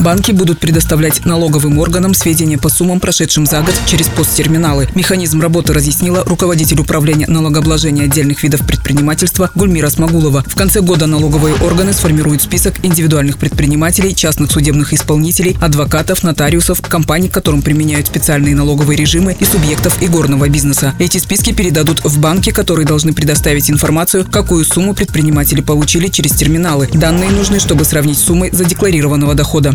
Банки будут предоставлять налоговым органам сведения по суммам, прошедшим за год через посттерминалы. Механизм работы разъяснила руководитель управления налогообложения отдельных видов предпринимательства Гульмира Смогулова. В конце года налоговые органы сформируют список индивидуальных предпринимателей, частных судебных исполнителей, адвокатов, нотариусов, компаний, которым применяют специальные налоговые режимы и субъектов игорного бизнеса. Эти списки передадут в банки, которые должны предоставить информацию, какую сумму предприниматели получили через терминалы. Данные нужны, чтобы сравнить суммы задекларированного дохода.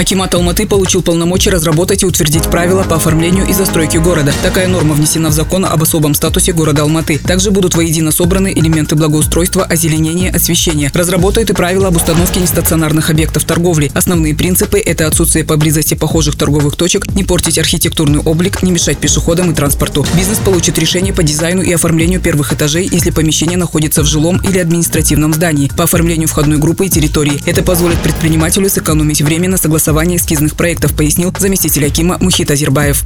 Акимат Алматы получил полномочия разработать и утвердить правила по оформлению и застройке города. Такая норма внесена в закон об особом статусе города Алматы. Также будут воедино собраны элементы благоустройства, озеленения, освещения. Разработают и правила об установке нестационарных объектов торговли. Основные принципы – это отсутствие поблизости похожих торговых точек, не портить архитектурный облик, не мешать пешеходам и транспорту. Бизнес получит решение по дизайну и оформлению первых этажей, если помещение находится в жилом или административном здании, по оформлению входной группы и территории. Это позволит предпринимателю сэкономить время на согласование согласования эскизных проектов, пояснил заместитель Акима Мухит Азербаев.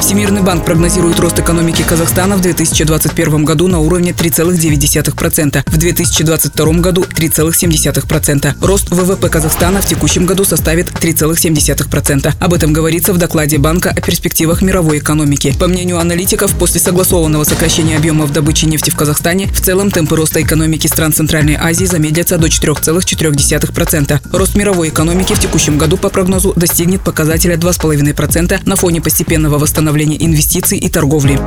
Всемирный банк прогнозирует рост экономики Казахстана в 2021 году на уровне 3,9%, в 2022 году 3,7%. Рост ВВП Казахстана в текущем году составит 3,7%. Об этом говорится в докладе банка о перспективах мировой экономики. По мнению аналитиков, после согласованного сокращения объемов добычи нефти в Казахстане, в целом темпы роста экономики стран Центральной Азии замедлятся до 4,4%. Рост мировой экономики в текущем году по прогнозу достигнет показателя 2,5% на фоне постепенного восстановления инвестиций и торговли.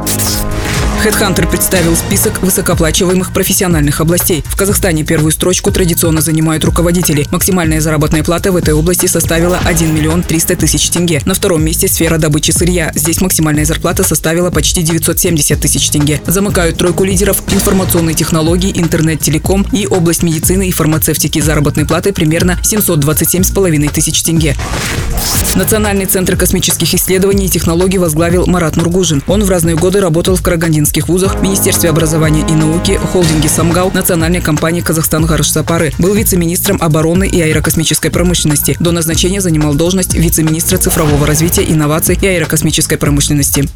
HeadHunter представил список высокооплачиваемых профессиональных областей. В Казахстане первую строчку традиционно занимают руководители. Максимальная заработная плата в этой области составила 1 миллион 300 тысяч тенге. На втором месте сфера добычи сырья. Здесь максимальная зарплата составила почти 970 тысяч тенге. Замыкают тройку лидеров информационные технологии, интернет-телеком и область медицины и фармацевтики. Заработной платы примерно 727,5 тысяч тенге. Национальный центр космических исследований и технологий возглавил Марат Нургужин. Он в разные годы работал в Карагандинских вузах, Министерстве образования и науки, холдинге «Самгал», национальной компании «Казахстан Гарыш-Сапары». Был вице-министром обороны и аэрокосмической промышленности. До назначения занимал должность вице-министра цифрового развития, инноваций и аэрокосмической промышленности.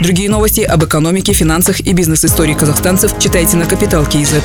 Другие новости об экономике, финансах и бизнес-истории казахстанцев читайте на Капитал Киезет.